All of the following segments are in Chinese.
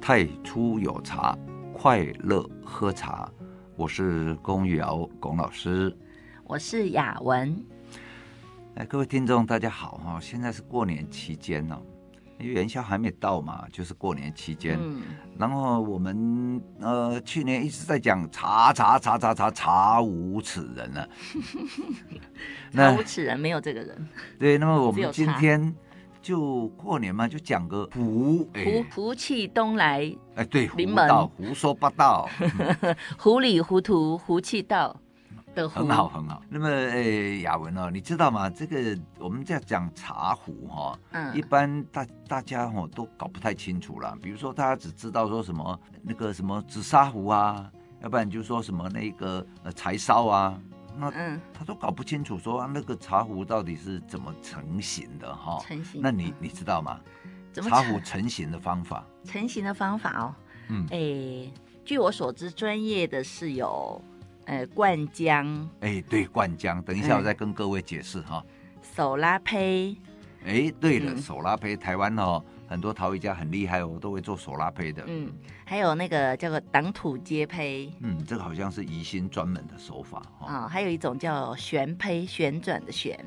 太初有茶，快乐喝茶。我是龚于尧龚老师，我是雅文。哎，各位听众，大家好哈！现在是过年期间呢，因为元宵还没到嘛，就是过年期间。嗯。然后我们呃去年一直在讲茶茶茶茶茶茶无此人了。茶无此人 没有这个人。对，那么我们今天。就过年嘛，就讲个福，福福气东来，哎，对，临门胡说八道，糊里糊涂，胡气道的很好很好。那么，哎，雅文哦，你知道吗？这个我们在讲茶壶哈，嗯，一般大大家哦都搞不太清楚了。比如说，大家只知道说什么那个什么紫砂壶啊，要不然就说什么那个呃柴烧啊。那嗯，他都搞不清楚说那个茶壶到底是怎么成型的哈？成型？那你你知道吗？怎么茶壶成型的方法？成型的方法哦，嗯，哎、欸，据我所知，专业的是有，呃，灌浆。哎、欸，对，灌浆。等一下我再跟各位解释哈。手拉胚。哎、欸，对了，嗯、手拉胚，台湾哦。很多陶艺家很厉害哦，都会做手拉胚的。嗯，还有那个叫做挡土接胚。嗯，这个好像是宜兴专门的手法啊、哦哦。还有一种叫旋胚，旋转的旋。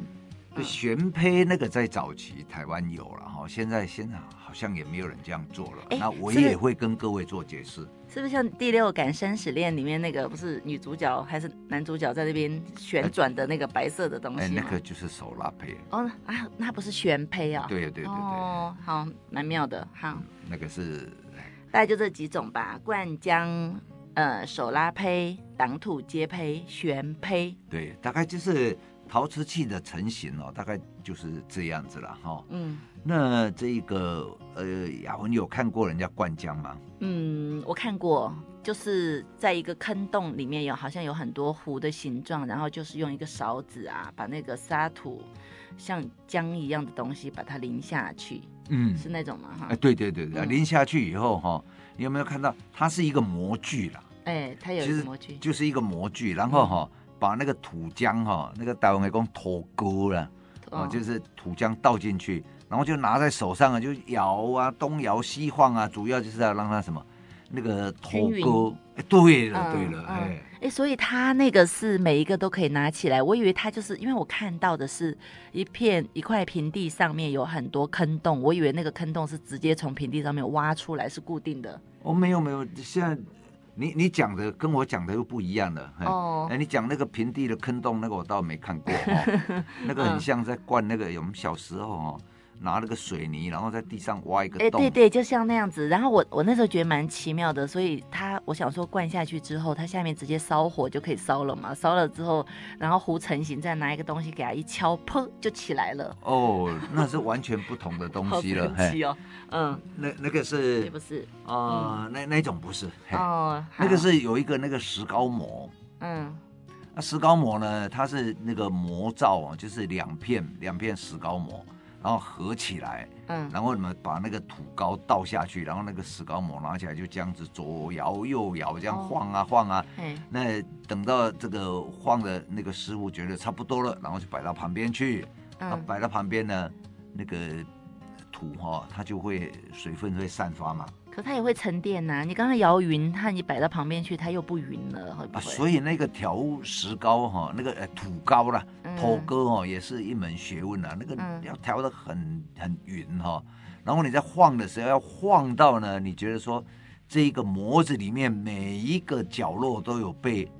旋胚那个在早期台湾有了哈，现在现在好像也没有人这样做了。欸、那我也会跟各位做解释。是不是像《第六感生死恋》里面那个不是女主角还是男主角在那边旋转的那个白色的东西？哎，那个就是手拉胚。哦啊，那不是旋胚啊？对对对对。哦，好，蛮妙的。好，嗯、那个是大概就这几种吧：灌浆、呃，手拉胚、挡土接胚、旋胚。对，大概就是。陶瓷器的成型哦，大概就是这样子了哈。嗯，那这个呃，雅文你有看过人家灌浆吗？嗯，我看过，就是在一个坑洞里面有好像有很多壶的形状，然后就是用一个勺子啊，把那个沙土像浆一样的东西把它淋下去。嗯，是那种吗？哈。哎，对对对对，淋下去以后哈，你有没有看到它是一个模具了？哎，它有一个模具，就是一个模具，然后哈。把那个土浆哈，那个台湾来讲土沟了，哦，就是土浆倒进去，然后就拿在手上啊，就摇啊，东摇西晃啊，主要就是要让它什么，那个土沟，哎，对了，对了，哎，哎，所以它那个是每一个都可以拿起来，我以为它就是因为我看到的是一片一块平地上面有很多坑洞，我以为那个坑洞是直接从平地上面挖出来是固定的。哦，没有没有，现在。你你讲的跟我讲的又不一样了。哦，哎，你讲那个平地的坑洞，那个我倒没看过哦。那个很像在灌那个，我们小时候哦。拿了个水泥，然后在地上挖一个洞。哎，对对，就像那样子。然后我我那时候觉得蛮奇妙的，所以它我想说灌下去之后，它下面直接烧火就可以烧了嘛。烧了之后，然后糊成型，再拿一个东西给它一敲，砰就起来了。哦，那是完全不同的东西了。神奇哦，嗯，那那个是不是？哦，那那种不是。哦，那个是有一个那个石膏模。嗯，那石膏膜呢？它是那个模造啊，就是两片两片石膏模。然后合起来，嗯，然后你们把那个土膏倒下去，然后那个石膏模拿起来就这样子左摇右摇，这样晃啊晃啊，嗯，那等到这个晃的那个师傅觉得差不多了，然后就摆到旁边去，嗯，摆到旁边呢，那个土哈，它就会水分会散发嘛。可它也会沉淀呐、啊，你刚才摇匀，它你摆到旁边去，它又不匀了，会不会？啊，所以那个调石膏哈，那个呃土膏啦，土膏哈，也是一门学问啊。那个要调的很很匀哈，然后你在晃的时候要晃到呢，你觉得说这一个模子里面每一个角落都有被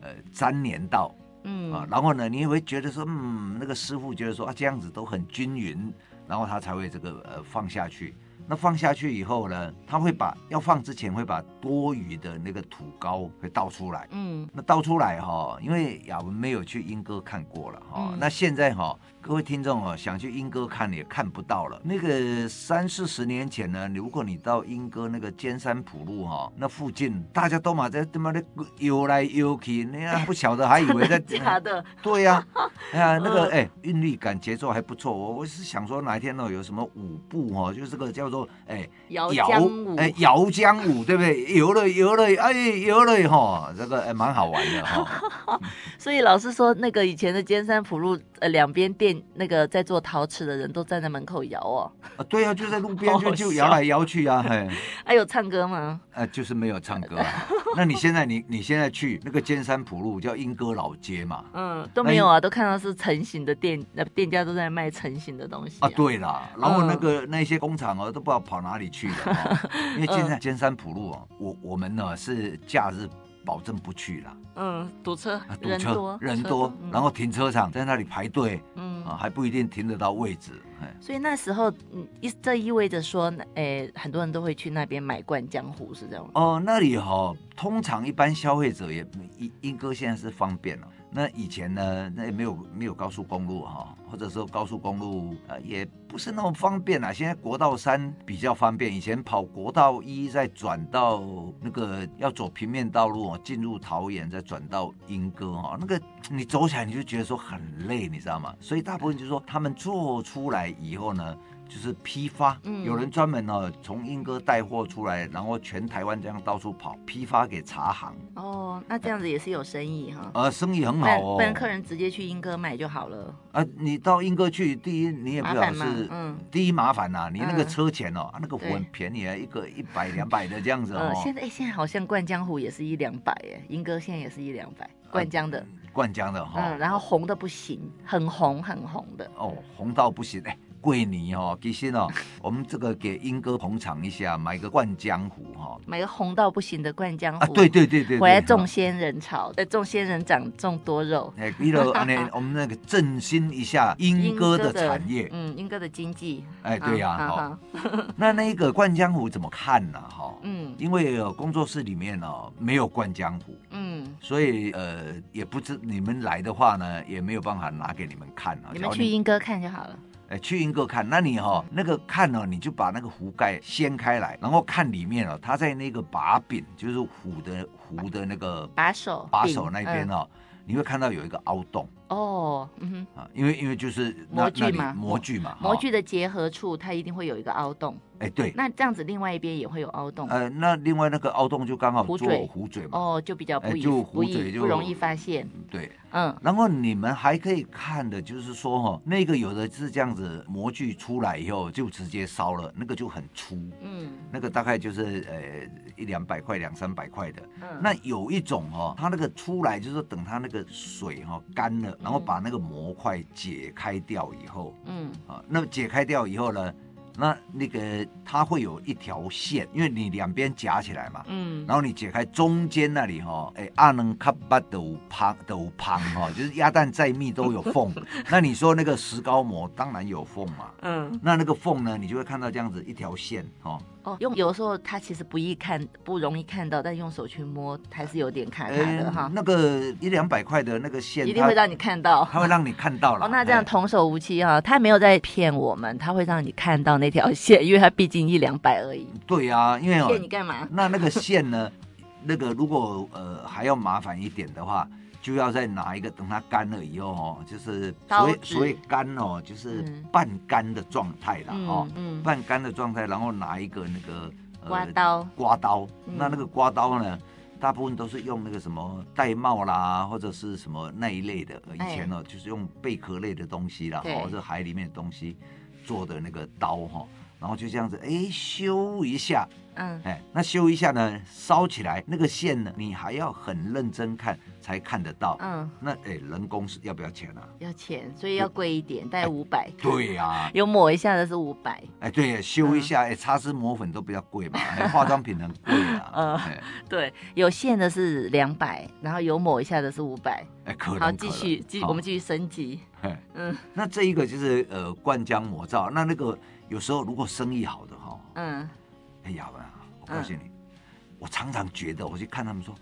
呃粘连到，嗯啊，然后呢，你也会觉得说，嗯，那个师傅觉得说啊这样子都很均匀，然后他才会这个呃放下去。那放下去以后呢，他会把要放之前会把多余的那个土膏会倒出来。嗯，那倒出来哈，因为雅文没有去英哥看过了哈。嗯、那现在哈，各位听众哦，想去莺歌看也看不到了。那个三四十年前呢，如果你到莺歌那个尖山埔路哈，那附近大家都嘛在他妈的游来游去，那样不晓得还以为在 假的。对呀、啊，哎呀，那个哎，韵律感节奏还不错。我我是想说哪一天呢，有什么舞步哈，就是这个叫做。哎，摇浆舞，哎，摇江舞，对不对？游了游了，哎，游了哈，这个哎蛮好玩的哈。所以老师说，那个以前的尖山普路，呃，两边店那个在做陶瓷的人都站在门口摇哦。啊，对啊，就在路边就就摇来摇去啊，嘿。还 有唱歌吗？呃，就是没有唱歌啊。那你现在你你现在去那个尖山浦路叫莺歌老街嘛？嗯，都没有啊，都看到是成型的店，那店家都在卖成型的东西啊。对啦，然后那个那些工厂哦，都不知道跑哪里去了，因为现在尖山浦路啊，我我们呢是假日保证不去了。嗯，堵车，堵车，人多，然后停车场在那里排队，嗯啊，还不一定停得到位置。所以那时候，嗯，意这意味着说，诶，很多人都会去那边买灌浆壶，是这样吗？哦，那里哈，通常一般消费者也，莺莺歌现在是方便了。那以前呢，那也没有没有高速公路哈，或者说高速公路呃也不是那么方便啊。现在国道三比较方便，以前跑国道一再转到那个要走平面道路进入桃园再转到莺歌哈，那个你走起来你就觉得说很累，你知道吗？所以大部分就是说他们做出来以后呢。就是批发，嗯、有人专门呢从英哥带货出来，然后全台湾这样到处跑，批发给茶行。哦，那这样子也是有生意哈。呃，生意很好哦。不然客人直接去英哥买就好了。啊，你到英哥去，第一你也不晓得是，嗯，第一麻烦呐、啊，你那个车钱哦，嗯、那个壶很便宜啊，一个一百两百的这样子哦。呃、现在哎，现在好像灌江湖也是一两百哎，英哥现在也是一两百，灌江的。灌浆的哈。嗯，然后红的不行，很红很红的。哦，红到不行哎。桂尼哦，其实哦，我们这个给英哥捧场一下，买个灌江湖哈，买个红到不行的灌江湖。啊，对对对对，回来种仙人草，在种仙人掌，种多肉。哎，比如 我们那个振兴一下英哥的产业，嗯，英哥的经济。哎，对呀，好。那那个灌江湖怎么看呢？哈，嗯，因为工作室里面哦没有灌江湖，嗯，所以呃也不知你们来的话呢，也没有办法拿给你们看啊。你们去英哥看就好了。哎，去英国看，那你哈、哦、那个看呢、哦，你就把那个壶盖掀开来，然后看里面哦，它在那个把柄，就是壶的壶的那个把手把手那边哦，嗯、你会看到有一个凹洞。哦，嗯哼，啊，因为因为就是模具嘛，模具嘛，模具的结合处，它一定会有一个凹洞。哎，对，那这样子另外一边也会有凹洞。呃，那另外那个凹洞就刚好做壶嘴嘛。哦，就比较不易，就壶嘴就不容易发现。对，嗯。然后你们还可以看的就是说哈，那个有的是这样子模具出来以后就直接烧了，那个就很粗。嗯。那个大概就是呃一两百块、两三百块的。嗯。那有一种哈，它那个出来就是等它那个水哈干了。然后把那个模块解开掉以后，嗯，啊，那么解开掉以后呢，那那个它会有一条线，因为你两边夹起来嘛，嗯，然后你解开中间那里哈，哎，阿能卡巴都胖都胖哈，就是鸭蛋再密都有缝，那你说那个石膏膜当然有缝嘛，嗯，那那个缝呢，你就会看到这样子一条线哈。哦，用有时候它其实不易看，不容易看到，但用手去摸还是有点卡卡的、欸、哈。那个一两百块的那个线，一定会让你看到，它会让你看到了。哦，那这样童叟无欺哈，他没有在骗我们，他会让你看到那条线，因为它毕竟一两百而已。对呀、啊，因为骗你干嘛？那那个线呢？那个如果呃还要麻烦一点的话。就要再拿一个，等它干了以后哦，就是所以所以干哦，就是半干的状态了哦，半干的状态，然后拿一个那个刮刀，刮刀，那那个刮刀呢，大部分都是用那个什么玳瑁啦，或者是什么那一类的，以前呢就是用贝壳类的东西啦，或者海里面的东西做的那个刀哈，然后就这样子哎修一下。嗯，哎，那修一下呢，烧起来那个线呢，你还要很认真看才看得到。嗯，那哎，人工是要不要钱啊？要钱，所以要贵一点，大概五百。对呀，有抹一下的是五百。哎，对，修一下，哎，擦脂抹粉都比较贵嘛，化妆品很贵啊。嗯，对，有线的是两百，然后有抹一下的是五百。哎，可能。好，继续，继续，我们继续升级。嗯，那这一个就是呃灌浆模造，那那个有时候如果生意好的哈，嗯。哎呀，我告诉你，嗯、我常常觉得，我去看他们说，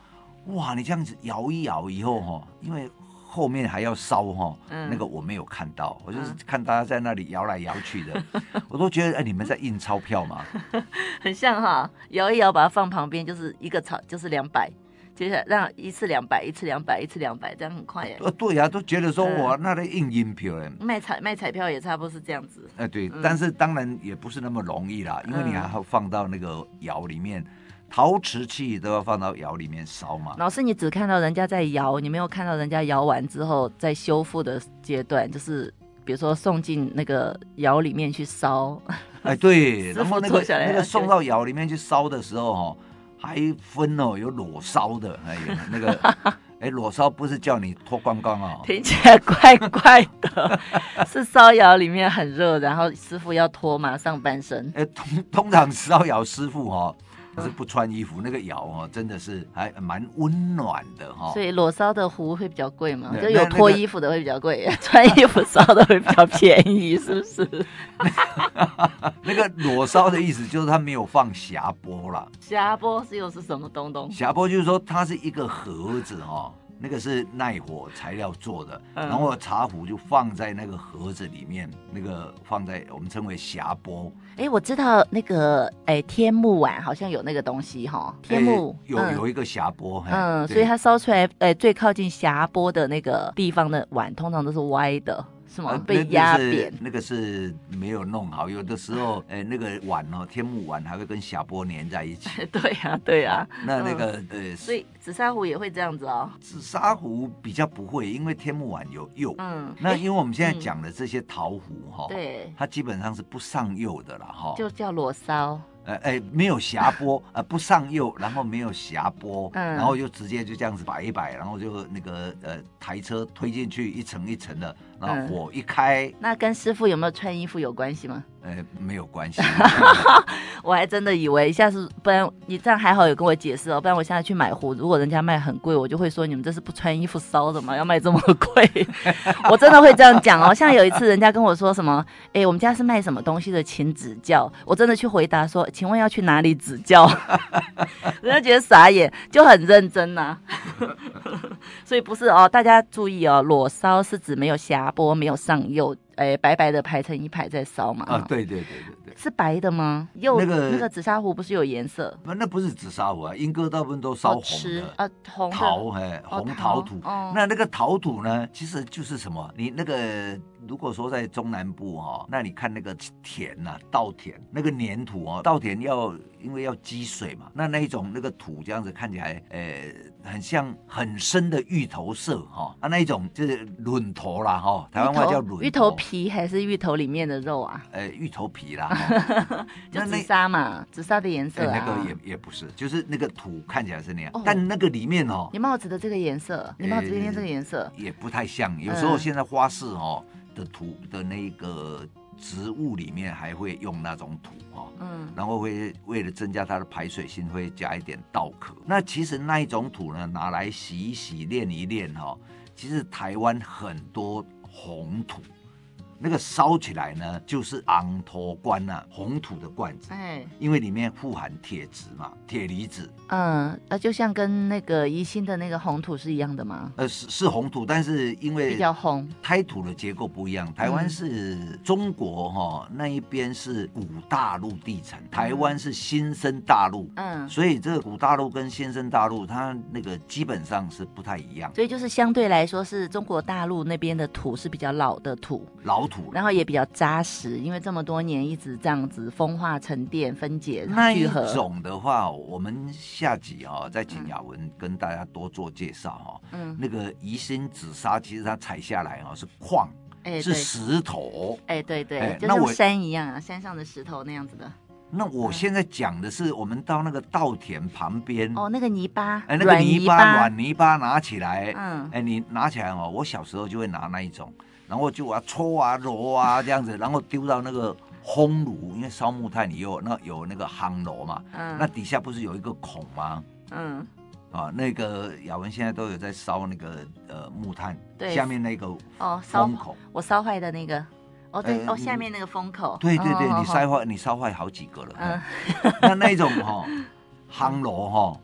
哇，你这样子摇一摇以后哈，因为后面还要烧哈，嗯、那个我没有看到，我就是看大家在那里摇来摇去的，嗯、我都觉得哎，你们在印钞票嘛？很像哈，摇一摇把它放旁边，就是一个钞，就是两百。接下来让一次两百，一次两百，一次两百，这样很快耶。呃，对呀、啊，都觉得说我那个印银票哎，卖彩卖彩票也差不多是这样子。哎、呃，对、嗯，但是当然也不是那么容易啦，因为你还要放到那个窑里面。陶瓷器都要放到窑里面烧嘛。老师，你只看到人家在窑，你没有看到人家窑完之后在修复的阶段，就是比如说送进那个窑里面去烧。哎，对，然后那个那个送到窑里面去烧的时候哦，还分哦，有裸烧的，哎，那个 哎，裸烧不是叫你脱光光哦，听起来怪怪的，是烧窑里面很热，然后师傅要脱嘛上半身。哎，通通常烧窑师傅哦。是不穿衣服，那个窑哦，真的是还蛮温暖的哈。所以裸烧的壶会比较贵吗？就有脱衣服的会比较贵，穿衣服烧的会比较便宜，是不是？那个裸烧的意思就是它没有放匣钵了。匣钵是又是什么东东？匣钵就是说它是一个盒子哈。那个是耐火材料做的，然后茶壶就放在那个盒子里面，那个放在我们称为匣钵。哎，我知道那个哎天目碗好像有那个东西哈，天目有有一个匣钵，嗯，所以它烧出来哎最靠近匣钵的那个地方的碗通常都是歪的。什么被压扁？那个是没有弄好，有的时候，哎，那个碗哦，天目碗还会跟匣波粘在一起。对呀，对呀。那那个呃，所以紫砂壶也会这样子哦。紫砂壶比较不会，因为天目碗有釉。嗯。那因为我们现在讲的这些陶壶哈，对，它基本上是不上釉的了哈。就叫裸烧。呃，哎，没有匣波，呃，不上釉，然后没有匣波，嗯，然后就直接就这样子摆一摆，然后就那个呃台车推进去一层一层的，然后火一开。嗯，那跟师傅有没有穿衣服有关系吗？呃，没有关系，我还真的以为下次，不然你这样还好有跟我解释哦，不然我现在去买壶，如果人家卖很贵，我就会说你们这是不穿衣服烧的吗？要卖这么贵？我真的会这样讲哦。像有一次人家跟我说什么，哎，我们家是卖什么东西的，请指教。我真的去回答说，请问要去哪里指教？人家觉得傻眼，就很认真呐、啊。所以不是哦，大家注意哦，裸烧是指没有瑕波，没有上釉。哎，白白的排成一排在烧嘛？啊，对对对对对，是白的吗？又那个那个紫砂壶不是有颜色？那那不是紫砂壶啊，莺歌大部分都烧红的啊，红陶哎，红陶土。那那个陶土呢，其实就是什么？你那个如果说在中南部哈，那你看那个田呐，稻田那个粘土哦，稻田要因为要积水嘛，那那一种那个土这样子看起来，呃，很像很深的芋头色哈，啊，那一种就是卵头啦哈，台湾话叫卵芋头皮。皮还是芋头里面的肉啊？呃，芋头皮啦，就紫砂嘛，紫砂的颜色、啊欸、那个也也不是，就是那个土看起来是那样，哦、但那个里面哦，你帽子的这个颜色，你帽子里面这个颜色、欸、也不太像。有时候现在花市哦的土的那个植物里面还会用那种土哦，嗯，然后会为了增加它的排水性，会加一点稻壳。那其实那一种土呢，拿来洗一洗、练一练哈、哦，其实台湾很多红土。那个烧起来呢，就是昂头罐呐，红土的罐子，哎，因为里面富含铁质嘛，铁离子。嗯，那就像跟那个宜兴的那个红土是一样的吗？呃，是是红土，但是因为比较红，胎土的结构不一样。台湾是中国哈、哦、那一边是古大陆地层，台湾是新生大陆，嗯，所以这个古大陆跟新生大陆它那个基本上是不太一样。所以就是相对来说，是中国大陆那边的土是比较老的土，老。然后也比较扎实，因为这么多年一直这样子风化、沉淀、分解、那一种的话，我们下集哈、哦、再请雅文跟大家多做介绍哈、哦。嗯，那个宜兴紫砂其实它采下来哈、哦、是矿，哎，是石头，哎，对对，哎、就像山一样啊，山上的石头那样子的。那我现在讲的是，我们到那个稻田旁边哦，那个泥巴，哎，那个泥巴软泥巴。拿起来，嗯，哎，你拿起来哦，我小时候就会拿那一种。然后就啊搓啊揉啊这样子，然后丢到那个烘炉，因为烧木炭你有那有那个夯炉嘛，嗯，那底下不是有一个孔吗？嗯，啊，那个雅文现在都有在烧那个呃木炭，对，下面那个哦烧孔，我烧坏的那个，哦对，哦下面那个封口，对对对，你烧坏你烧坏好几个了，嗯，那那种哈夯炉哈，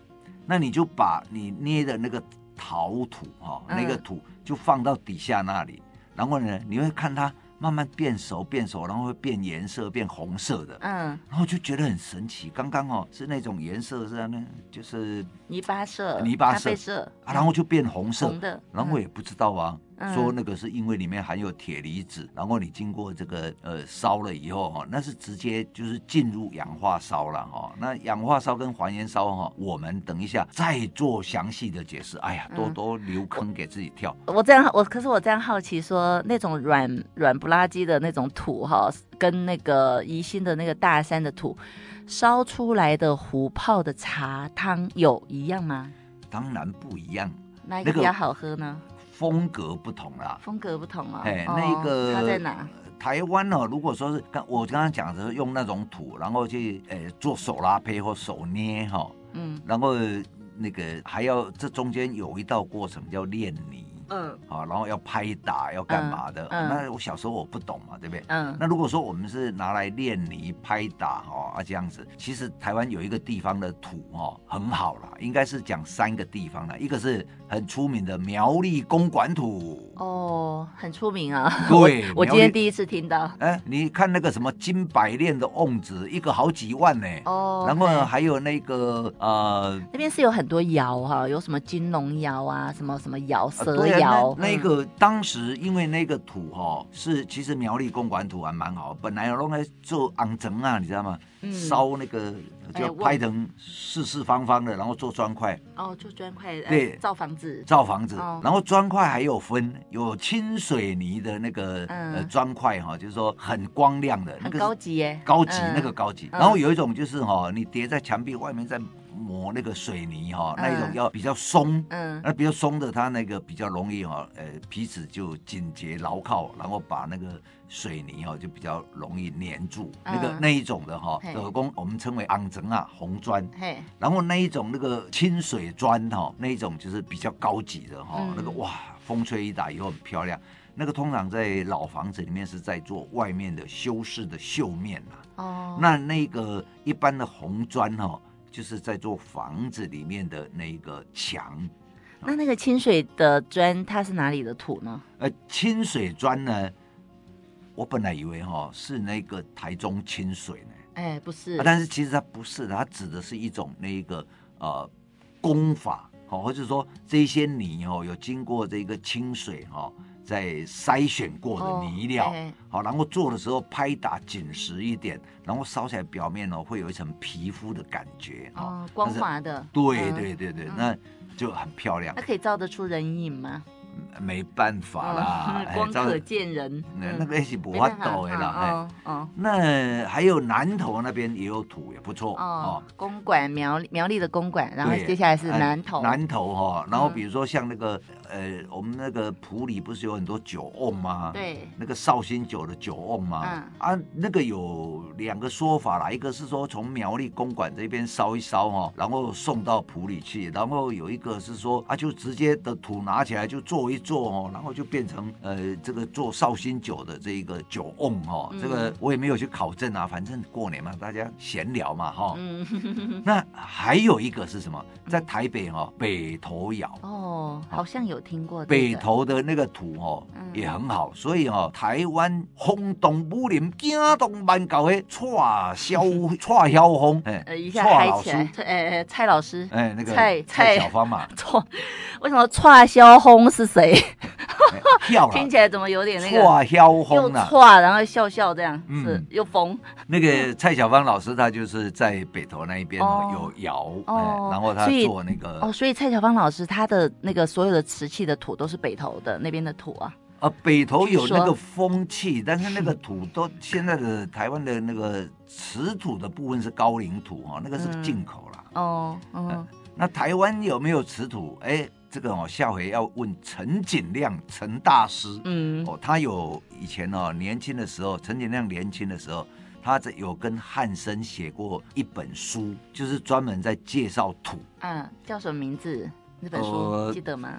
那你就把你捏的那个陶土哈，那个土就放到底下那里。然后呢，你会看它慢慢变熟变熟，然后会变颜色变红色的，嗯，然后就觉得很神奇。刚刚哦是那种颜色是那，就是泥巴色、泥巴色、然后就变红色，红的，然后我也不知道啊。嗯、说那个是因为里面含有铁离子，然后你经过这个呃烧了以后哈，那是直接就是进入氧化烧了哈。那氧化烧跟还原烧哈，我们等一下再做详细的解释。哎呀，多多留坑给自己跳。嗯、我这样我可是我这样好奇说，那种软软不拉几的那种土哈，跟那个宜兴的那个大山的土烧出来的壶泡的茶汤有一样吗？当然不一样，哪一个比较好喝呢？风格不同啦，风格不同啊。哎，那个他在哪？台湾哦，如果说是刚我刚刚讲的用那种土，然后去呃做手拉胚或手捏哈，嗯，然后那个还要这中间有一道过程叫炼泥。嗯，好，然后要拍打，要干嘛的？那我小时候我不懂嘛，对不对？嗯。那如果说我们是拿来练泥、拍打，哈啊这样子，其实台湾有一个地方的土，哦，很好啦，应该是讲三个地方啦，一个是很出名的苗栗公馆土。哦，很出名啊。对，我今天第一次听到。哎，你看那个什么金百炼的瓮子，一个好几万呢。哦。然后还有那个呃，那边是有很多窑哈，有什么金龙窑啊，什么什么窑蛇。窑那，那个当时因为那个土哈是其实苗栗公馆土还蛮好，本来用来做昂整啊，你知道吗？烧、嗯、那个就拍成四四方方的，然后做砖块。哦，做砖块。对，造房子。造房子，哦、然后砖块还有分，有清水泥的那个、嗯、呃砖块哈，就是说很光亮的，那个高级耶，高级、嗯、那个高级。然后有一种就是哈，你叠在墙壁外面再。抹那个水泥哈，那一种要比较松，嗯，那比较松的，它那个比较容易哈，呃，皮质就紧结牢靠，然后把那个水泥哈就比较容易粘住。那个那一种的哈，手工我们称为昂整啊红砖，然后那一种那个清水砖哈，那一种就是比较高级的哈，那个哇，风吹一打以后很漂亮。那个通常在老房子里面是在做外面的修饰的绣面呐。哦，那那个一般的红砖哈。就是在做房子里面的那个墙，那那个清水的砖，它是哪里的土呢？呃，清水砖呢，我本来以为哈是那个台中清水呢，哎，不是，但是其实它不是的，它指的是一种那个呃工法，好，或者说这些泥哦有经过这个清水哈。在筛选过的泥料，好，然后做的时候拍打紧实一点，然后烧起来表面呢会有一层皮肤的感觉，哦，光滑的，对对对对，那就很漂亮。那可以照得出人影吗？没办法啦，光可见人，那个是不法度的啦。哦，那还有南投那边也有土，也不错哦。公馆苗苗栗的公馆，然后接下来是南投。南投哈，然后比如说像那个呃，我们那个埔里不是有很多酒瓮吗？对，那个绍兴酒的酒瓮吗？啊，那个有两个说法啦，一个是说从苗栗公馆这边烧一烧哈，然后送到埔里去，然后有一个是说啊，就直接的土拿起来就做一做哦，然后就变成呃这个做绍兴酒的这一个酒瓮哈，这个我也没有去考证啊，反正过年嘛，大家闲聊嘛哈。那还有一个是什么？在台北哈北投窑哦，好像有听过北投的那个土哦也很好，所以哦台湾轰动武林惊动万搞的蔡萧蔡萧峰哎，一下嗨起来，哎蔡老师哎那个蔡蔡小芳嘛，错，为什么蔡萧峰是谁？听起来怎么有点那个？蔡萧峰啊，错然后笑笑这样，是又疯。那个蔡小芳老师他就是在北投那一边有窑，然后他做那个哦，所以蔡小芳老师他的那个所有的瓷器的土都是北投的那边的土啊。啊，北投有那个风气，但是那个土都现在的台湾的那个瓷土的部分是高岭土哈，那个是进口啦。哦，哦，那台湾有没有瓷土？哎。这个哦，下回要问陈景亮陈大师。嗯，哦，他有以前哦年轻的时候，陈景亮年轻的时候，他这有跟汉生写过一本书，就是专门在介绍土。嗯，叫什么名字？那本书、呃、记得吗？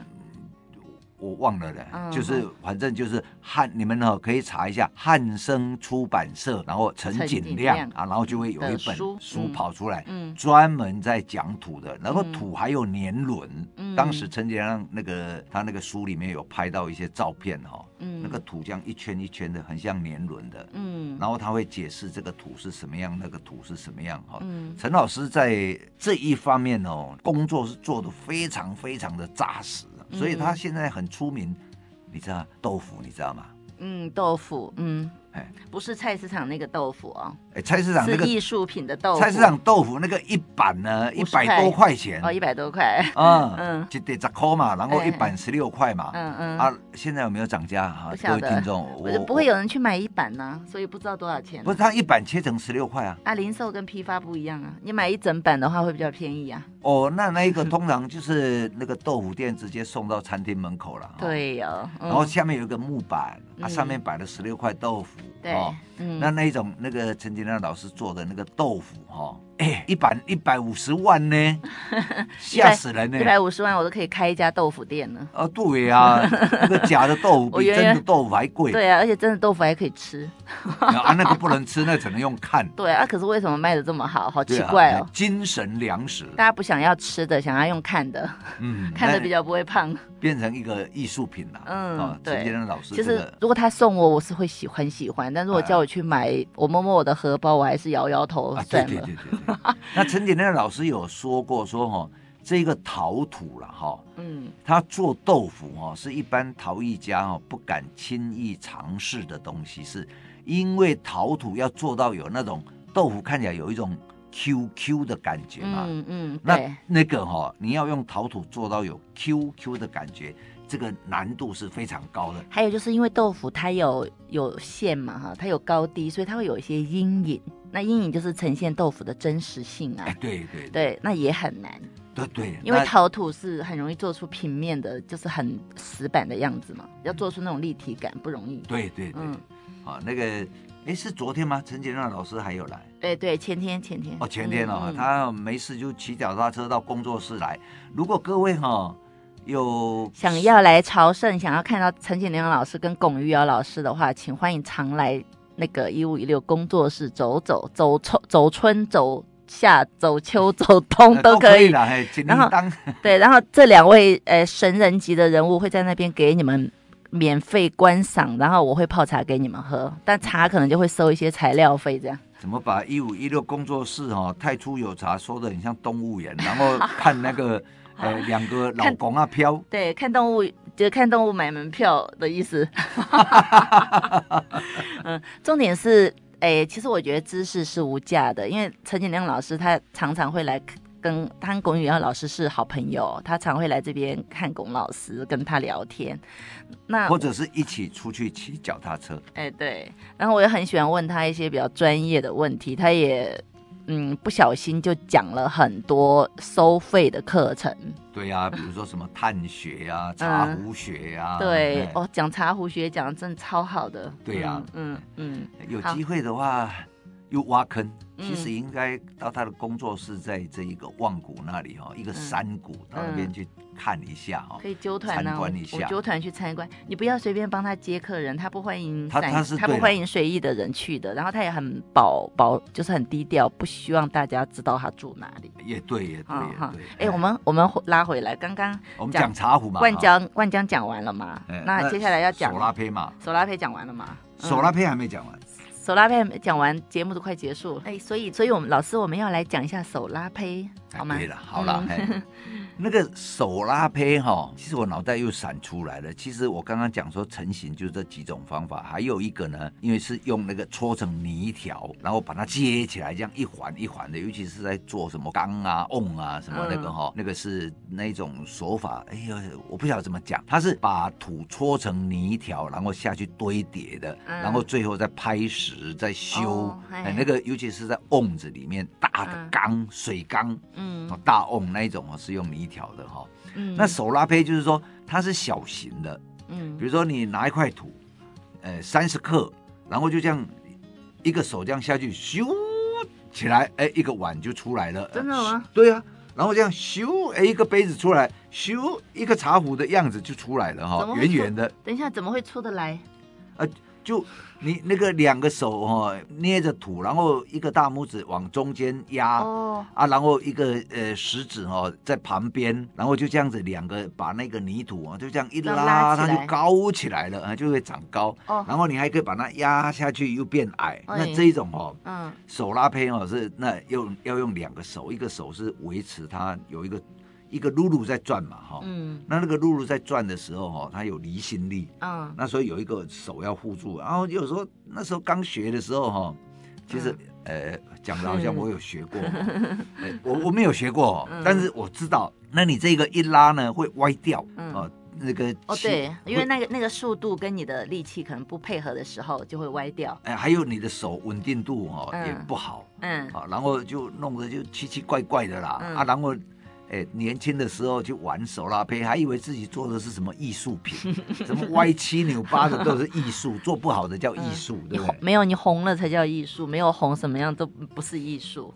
我忘了了，嗯、就是反正就是汉，你们呢可以查一下汉生出版社，然后陈景亮啊，然后就会有一本书跑出来，嗯，专门在讲土的，然后土还有年轮，嗯，当时陈景亮那个他那个书里面有拍到一些照片哈，嗯，那个土这样一圈一圈的，很像年轮的，嗯，然后他会解释这个土是什么样，那个土是什么样哈，嗯，陈老师在这一方面哦，工作是做的非常非常的扎实。所以他现在很出名，你知道豆腐，你知道吗？嗯，豆腐，嗯。不是菜市场那个豆腐哦，哎，菜市场那个艺术品的豆腐。菜市场豆腐那个一板呢，一百多块钱哦，一百多块，嗯 嗯，就得十块嘛，然后一板十六块嘛，嗯嗯，啊，现在有没有涨价哈？各位听众，我不会有人去买一板呢，所以不知道多少钱。不是，它一板切成十六块啊。啊，零售跟批发不一样啊，你买一整板的话会比较便宜啊。哦，那那一个通常就是那个豆腐店直接送到餐厅门口了。对呀，然后下面有一个木板，它上面摆了十六块豆腐。对。嗯、那那一种那个陈景亮老师做的那个豆腐哈，哎、欸，一百一百五十万呢，吓死人呢！一百五十万我都可以开一家豆腐店了。啊，对呀、啊，那个假的豆腐比真的豆腐还贵。对啊，而且真的豆腐还可以吃。啊，那个不能吃，那只能用看。对啊，可是为什么卖的这么好？好奇怪哦。啊、精神粮食。大家不想要吃的，想要用看的。嗯，看的比较不会胖。变成一个艺术品了。嗯。陈景亮老师、这个，其实如果他送我，我是会喜欢喜欢，但是我叫我去买，我摸摸我的荷包，我还是摇摇头算了。对对对对对。那陈景亮老师有说过说哈，这个陶土了哈，嗯，他做豆腐哈是一般陶艺家哈不敢轻易尝试的东西，是因为陶土要做到有那种豆腐看起来有一种 Q Q 的感觉嘛，嗯嗯，那那个哈你要用陶土做到有 Q Q 的感觉。这个难度是非常高的。还有就是因为豆腐它有有线嘛哈，它有高低，所以它会有一些阴影。那阴影就是呈现豆腐的真实性啊。哎，对对对，对，那也很难。对对，因为陶土是很容易做出平面的，就是很死板的样子嘛，要做出那种立体感不容易。对对对，嗯，好，那个哎是昨天吗？陈景亮老师还有来？对对，前天前天。哦，前天哦，嗯、他没事就骑脚踏车到工作室来。如果各位哈、哦。有想要来朝圣，想要看到陈景良老师跟龚于尧老师的话，请欢迎常来那个一五一六工作室走走，走春走春走夏走秋走冬都可以。然后对，然后这两位呃神人级的人物会在那边给你们免费观赏，然后我会泡茶给你们喝，但茶可能就会收一些材料费这样。怎么把一五一六工作室哈、哦、太初有茶说的很像动物园，然后看那个。呃，两个老公啊飘，对，看动物就看动物买门票的意思。嗯，重点是，哎，其实我觉得知识是无价的，因为陈景亮老师他常常会来跟他跟龚宇耀老师是好朋友，他常会来这边看龚老师，跟他聊天。那或者是一起出去骑脚踏车。哎，对，然后我也很喜欢问他一些比较专业的问题，他也。嗯，不小心就讲了很多收费的课程。对呀、啊，比如说什么探学呀、啊、茶壶学呀、啊。对，对哦，讲茶壶学讲的真的超好的。对呀、啊，嗯嗯，嗯有机会的话。又挖坑，其实应该到他的工作室，在这一个望谷那里哈，一个山谷到那边去看一下哦，可以揪团参观一下。我揪团去参观，你不要随便帮他接客人，他不欢迎他他是他不欢迎随意的人去的。然后他也很保保，就是很低调，不希望大家知道他住哪里。也对，也对，也对。哎，我们我们拉回来，刚刚我们讲茶壶嘛，灌江灌江讲完了嘛？那接下来要讲手拉胚嘛？手拉胚讲完了吗？手拉胚还没讲完。手拉胚讲完，节目都快结束了。哎，所以，所以我们老师，我们要来讲一下手拉胚，好吗？对了，好了。嗯 那个手拉胚哈，其实我脑袋又闪出来了。其实我刚刚讲说成型就这几种方法，还有一个呢，因为是用那个搓成泥条，然后把它接起来，这样一环一环的。尤其是在做什么缸啊、瓮啊什么那个哈，嗯、那个是那种手法。哎呀，我不晓得怎么讲，它是把土搓成泥条，然后下去堆叠的，嗯、然后最后再拍实、再修。哦、哎，那个尤其是在瓮子里面，大的缸、嗯、水缸，嗯，大瓮那一种哦，是用泥。条的哈，嗯，那手拉胚就是说它是小型的，嗯，比如说你拿一块土，呃，三十克，然后就这样一个手这样下去，咻起来，哎，一个碗就出来了。真的吗？对啊，然后这样咻，哎，一个杯子出来，咻，一个茶壶的样子就出来了哈，圆圆的。等一下，怎么会出得来？啊，就。你那个两个手哈捏着土，然后一个大拇指往中间压，oh. 啊，然后一个呃食指哈在旁边，然后就这样子两个把那个泥土啊就这样一拉，拉它就高起来了啊，就会长高。Oh. 然后你还可以把它压下去又变矮。Oh. 那这一种哦，嗯，手拉胚哦是那用要用两个手，一个手是维持它有一个。一个露露在转嘛，哈，嗯，那那个露露在转的时候，哈，它有离心力，嗯，那所以有一个手要护住，然后有时候那时候刚学的时候，哈，其实，呃，讲的好像我有学过，我我没有学过，但是我知道，那你这个一拉呢会歪掉，啊，那个哦对，因为那个那个速度跟你的力气可能不配合的时候就会歪掉，哎，还有你的手稳定度哈也不好，嗯，啊，然后就弄得就奇奇怪怪的啦，啊，然后。哎，年轻的时候就玩手拉胚，还以为自己做的是什么艺术品，什么歪七扭八的都是艺术，做不好的叫艺术，嗯、对不对？没有，你红了才叫艺术，没有红什么样都不是艺术。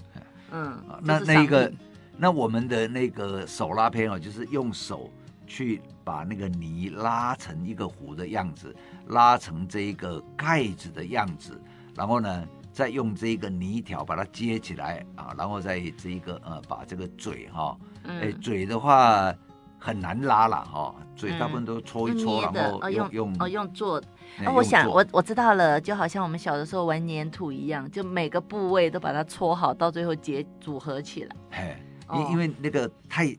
嗯，那那个，那我们的那个手拉胚哦，就是用手去把那个泥拉成一个壶的样子，拉成这一个盖子的样子，然后呢，再用这个泥条把它接起来啊，然后再这一个呃，把这个嘴哈。哦哎、嗯，嘴的话很难拉了哈，嘴大部分都搓一搓，嗯、然后用用哦用做。哦，我想我我知道了，就好像我们小的时候玩粘土一样，就每个部位都把它搓好，到最后结组合起来。嘿，因、哦、因为那个太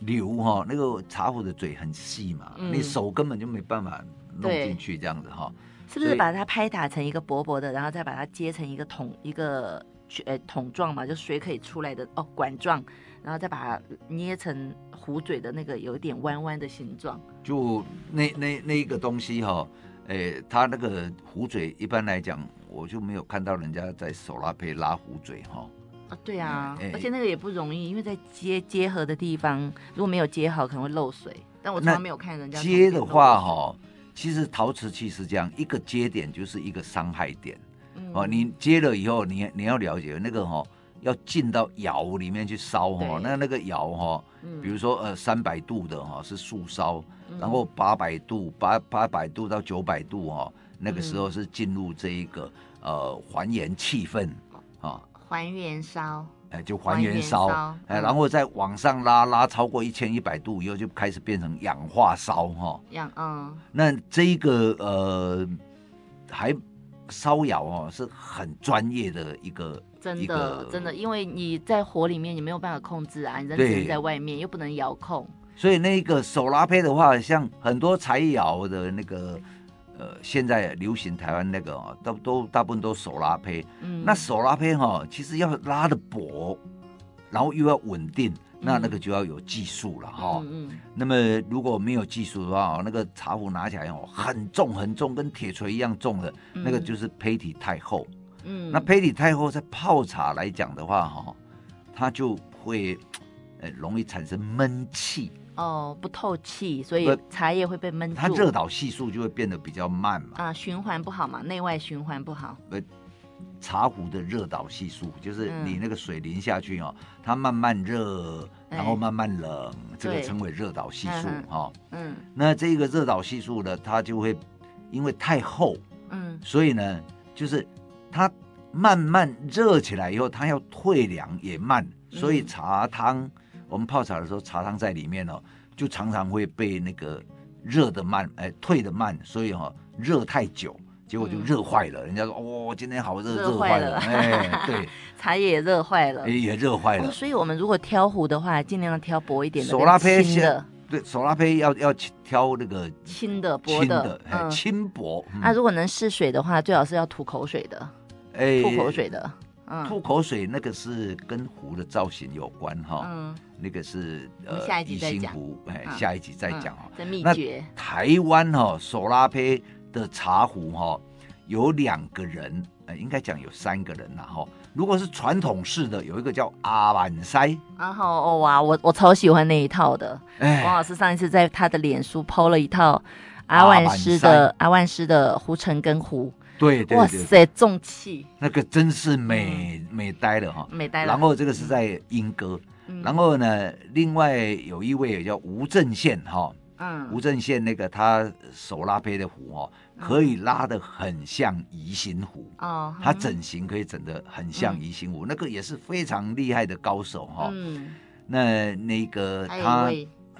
流哈，那个茶壶的嘴很细嘛，嗯、你手根本就没办法弄进去这样子哈。是不是把它拍打成一个薄薄的，然后再把它接成一个桶一个呃桶状嘛，就水可以出来的哦管状。然后再把它捏成壶嘴的那个有点弯弯的形状，就那那那一个东西哈、哦，诶，它那个壶嘴一般来讲，我就没有看到人家在手拉胚拉壶嘴哈。哦、啊，对啊，而且那个也不容易，因为在接接合的地方如果没有接好，可能会漏水。但我从来没有看人家接的话哈、哦，其实陶瓷器是这样，一个接点就是一个伤害点。嗯、哦，你接了以后，你你要了解那个哈、哦。要进到窑里面去烧哈，那那个窑哈，比如说呃三百度的哈是素烧，然后八百度八八百度到九百度哈，那个时候是进入这一个呃还原气氛啊，还原烧，哎就还原烧，哎然后再往上拉拉超过一千一百度以后就开始变成氧化烧哈，氧嗯，那这一个呃还。烧窑哦，是很专业的一个，真的真的，因为你在火里面，你没有办法控制啊，你人只能在外面，又不能遥控。所以那个手拉胚的话，像很多柴窑的那个，呃，现在流行台湾那个哦，都都大部分都手拉胚。嗯，那手拉胚哈，其实要拉的薄，然后又要稳定。那那个就要有技术了哈，嗯嗯、那么如果没有技术的话，那个茶壶拿起来哦，很重很重，跟铁锤一样重的，嗯、那个就是胚体太厚。嗯，那胚体太厚，在泡茶来讲的话哈，它就会呃容易产生闷气。哦，不透气，所以茶叶会被闷住。它热导系数就会变得比较慢嘛。啊，循环不好嘛，内外循环不好。茶壶的热导系数就是你那个水淋下去哦，嗯、它慢慢热，然后慢慢冷，欸、这个称为热导系数哈。嗯，那这个热导系数呢，它就会因为太厚，嗯，所以呢，就是它慢慢热起来以后，它要退凉也慢，所以茶汤、嗯、我们泡茶的时候，茶汤在里面哦，就常常会被那个热的慢，哎，退的慢，所以哈、哦，热太久。结果就热坏了，人家说哦，今天好热，热坏了，哎，对，茶叶也热坏了，也热坏了。所以，我们如果挑壶的话，尽量挑薄一点的，手拉胚的。对，手拉胚要要挑那个轻的、薄的，轻薄。那如果能试水的话，最好是要吐口水的，哎，吐口水的，吐口水那个是跟壶的造型有关哈，嗯，那个是呃，下一集再讲，哎，下一集再讲啊。这秘诀。台湾哈手拉胚。的茶壶哈，有两个人，呃，应该讲有三个人然后，如果是传统式的，有一个叫阿万塞。然后哦哇，我我超喜欢那一套的。哎，王老师上一次在他的脸书 PO 了一套阿万师的阿万师的壶城跟壶，对对对，哇塞，重器，那个真是美、嗯、美呆了哈，美呆了。然后这个是在莺歌，嗯、然后呢，另外有一位也叫吴正宪哈，嗯，吴正宪那个他手拉胚的壶哦，可以拉的很像宜兴壶。哦，他整形可以整的很像宜兴壶，嗯、那个也是非常厉害的高手哈。嗯，那那个他，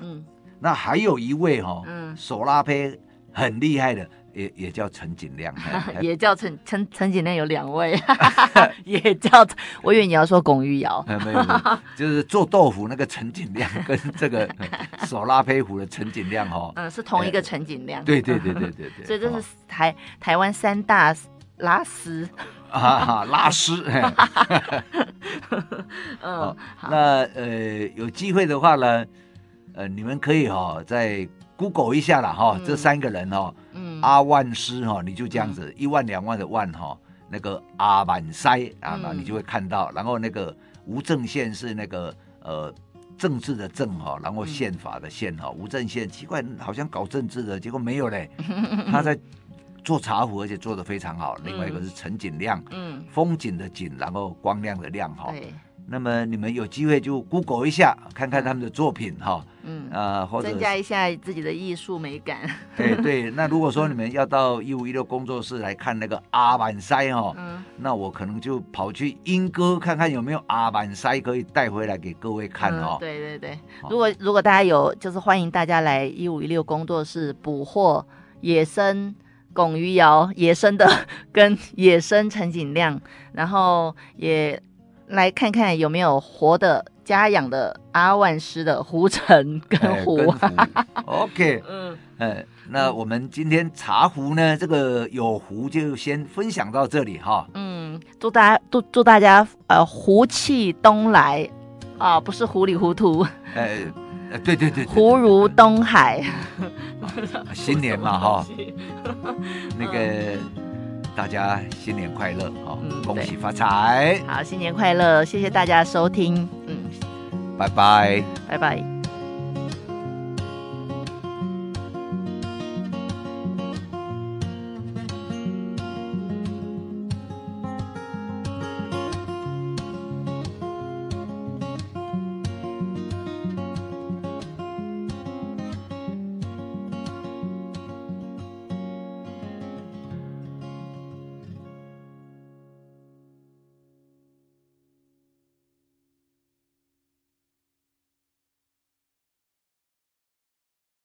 嗯。那还有一位哈、哦，嗯，手拉胚很厉害的，也也叫陈景亮，也叫陈陈陈景亮有两位，也叫，我以为你要说龚玉瑶，没有就是做豆腐那个陈景亮跟这个手拉胚壶的陈景亮哈、哦，嗯，是同一个陈景亮，对对对对对对，所以这是台、哦、台湾三大拉丝。啊拉丝，嗯，那呃有机会的话呢。呃，你们可以哈、哦，在 Google 一下了哈，嗯、这三个人哦，嗯、阿万师哈，你就这样子，嗯、一万两万的万哈，那个阿满塞啊，那、嗯、你就会看到，然后那个吴正宪是那个呃政治的政哈，然后宪法的宪哈，吴正宪奇怪，好像搞政治的，结果没有嘞，他在做茶壶，而且做得非常好。另外一个是陈景亮，嗯，风景的景，然后光亮的亮哈。那么你们有机会就 Google 一下，看看他们的作品哈，嗯啊、呃，或者增加一下自己的艺术美感。对对，那如果说你们要到一五一六工作室来看那个阿板塞哦，嗯，那我可能就跑去英歌看看有没有阿板塞可以带回来给各位看哦、嗯。对对对，如果如果大家有，就是欢迎大家来一五一六工作室捕获野生龚于瑶，野生的 跟野生陈景亮，然后也。来看看有没有活的家养的阿万斯的壶城跟壶。OK，嗯，哎，那我们今天茶壶呢，这个有壶就先分享到这里哈。嗯，祝大家祝祝大家呃壶气东来啊，不是糊里糊涂。呃，对对对，壶如东海。新年嘛哈，那个。大家新年快乐，好，恭喜发财。好，新年快乐，谢谢大家收听，嗯，拜拜，拜拜。